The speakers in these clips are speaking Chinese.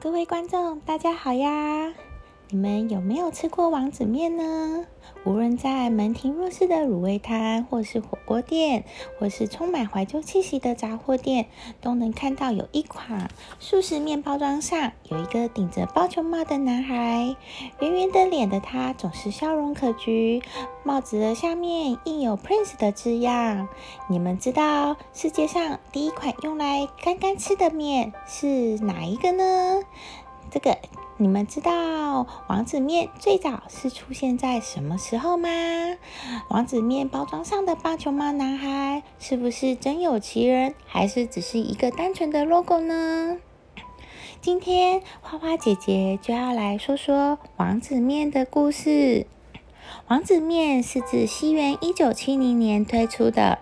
各位观众，大家好呀！你们有没有吃过王子面呢？无论在门庭若市的卤味摊，或是火锅店，或是充满怀旧气息的杂货店，都能看到有一款素食面包装上有一个顶着棒球帽的男孩。圆圆的脸的他总是笑容可掬，帽子的下面印有 Prince 的字样。你们知道世界上第一款用来干干吃的面是哪一个呢？这个。你们知道王子面最早是出现在什么时候吗？王子面包装上的棒球帽男孩是不是真有其人，还是只是一个单纯的 logo 呢？今天花花姐姐就要来说说王子面的故事。王子面是自西元一九七零年推出的，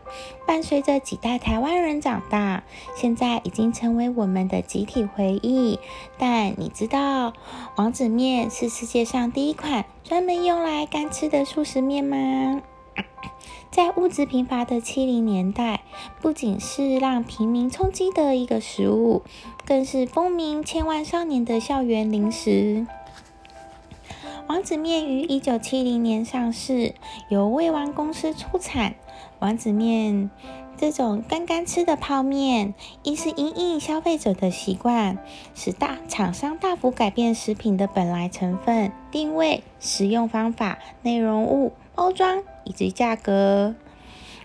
伴随着几代台湾人长大，现在已经成为我们的集体回忆。但你知道，王子面是世界上第一款专门用来干吃的素食面吗？在物质贫乏的七零年代，不仅是让平民充饥的一个食物，更是风靡千万少年的校园零食。王子面于一九七零年上市，由味王公司出产。王子面这种干干吃的泡面，一是因应消费者的习惯，使大厂商大幅改变食品的本来成分、定位、食用方法、内容物、包装以及价格。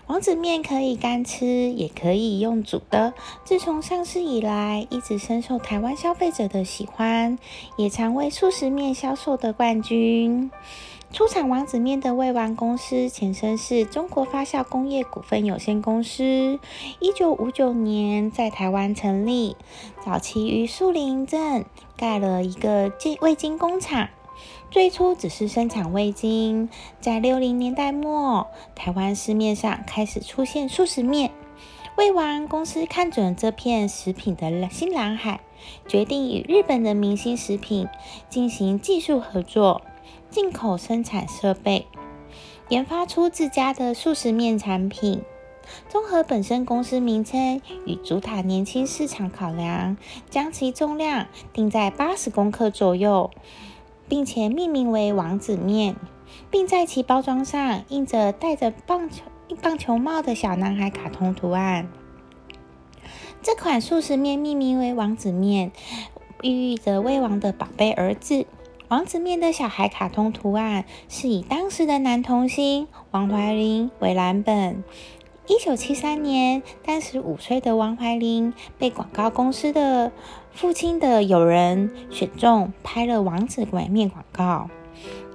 王子面可以干吃，也可以用煮的。自从上市以来，一直深受台湾消费者的喜欢，也常为素食面销售的冠军。出产王子面的味王公司前身是中国发酵工业股份有限公司，一九五九年在台湾成立，早期于树林镇盖了一个味精工厂。最初只是生产味精，在六零年代末，台湾市面上开始出现素食面。味王公司看准这片食品的新蓝海，决定与日本的明星食品进行技术合作，进口生产设备，研发出自家的素食面产品。综合本身公司名称与主打年轻市场考量，将其重量定在八十公克左右。并且命名为王子面，并在其包装上印着戴着棒球棒球帽的小男孩卡通图案。这款素食面命名为王子面，寓意着威王的宝贝儿子。王子面的小孩卡通图案是以当时的男童星王怀林为蓝本。一九七三年，当时五岁的王怀林被广告公司的父亲的友人选中，拍了王子鬼面广告。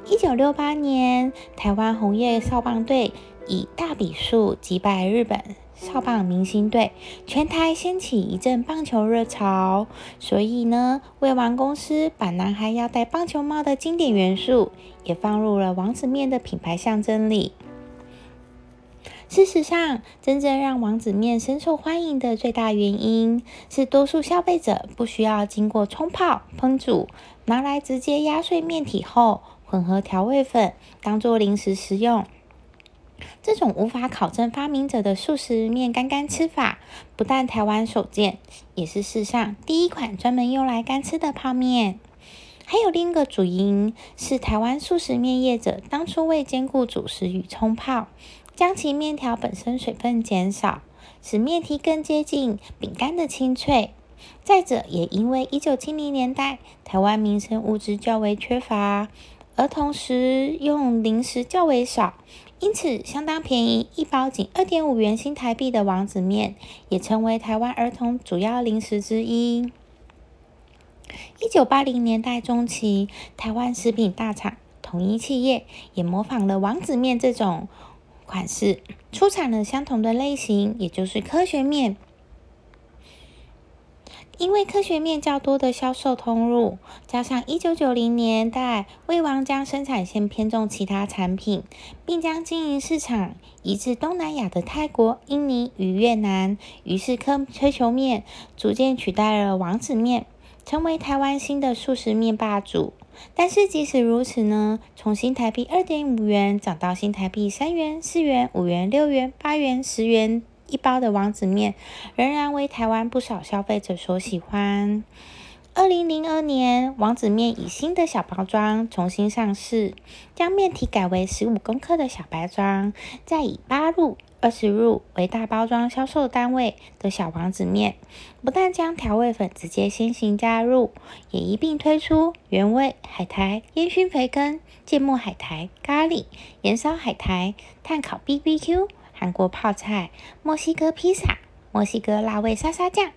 一九六八年，台湾红叶少棒队以大比数击败日本少棒明星队，全台掀起一阵棒球热潮。所以呢，味王公司把男孩要戴棒球帽的经典元素，也放入了王子面的品牌象征里。事实上，真正让王子面深受欢迎的最大原因是，多数消费者不需要经过冲泡、烹煮，拿来直接压碎面体后混合调味粉，当做零食食用。这种无法考证发明者的素食面干干吃法，不但台湾首见，也是世上第一款专门用来干吃的泡面。还有另一个主因是，台湾素食面业者当初为兼顾主食与冲泡。将其面条本身水分减少，使面体更接近饼干的清脆。再者，也因为一九七零年代台湾民生物资较为缺乏，儿童食用零食较为少，因此相当便宜，一包仅二点五元新台币的王子面，也成为台湾儿童主要零食之一。一九八零年代中期，台湾食品大厂统一企业也模仿了王子面这种。款式出产了相同的类型，也就是科学面。因为科学面较多的销售通路，加上一九九零年代魏王将生产线偏重其他产品，并将经营市场移至东南亚的泰国、印尼与越南，于是科科球面逐渐取代了王子面，成为台湾新的素食面霸主。但是即使如此呢，从新台币二点五元涨到新台币三元、四元、五元、六元、八元、十元一包的王子面，仍然为台湾不少消费者所喜欢。二零零二年，王子面以新的小包装重新上市，将面体改为十五公克的小包装，再以八入、二十入为大包装销售单位的小王子面，不但将调味粉直接先行加入，也一并推出原味海苔、烟熏培根、芥末海苔、咖喱、盐烧海苔、炭烤 BBQ、韩国泡菜、墨西哥披萨、墨西哥辣味沙沙酱。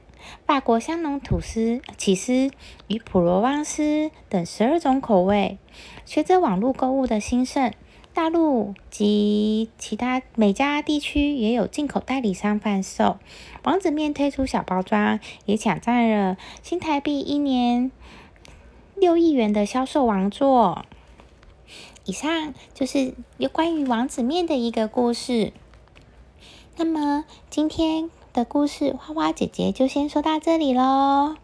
法国香浓吐司、起司与普罗旺斯等十二种口味。随着网络购物的兴盛，大陆及其他每家地区也有进口代理商贩售。王子面推出小包装，也抢占了新台币一年六亿元的销售王座。以上就是有关于王子面的一个故事。那么今天。的故事，花花姐姐就先说到这里喽，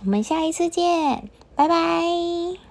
我们下一次见，拜拜。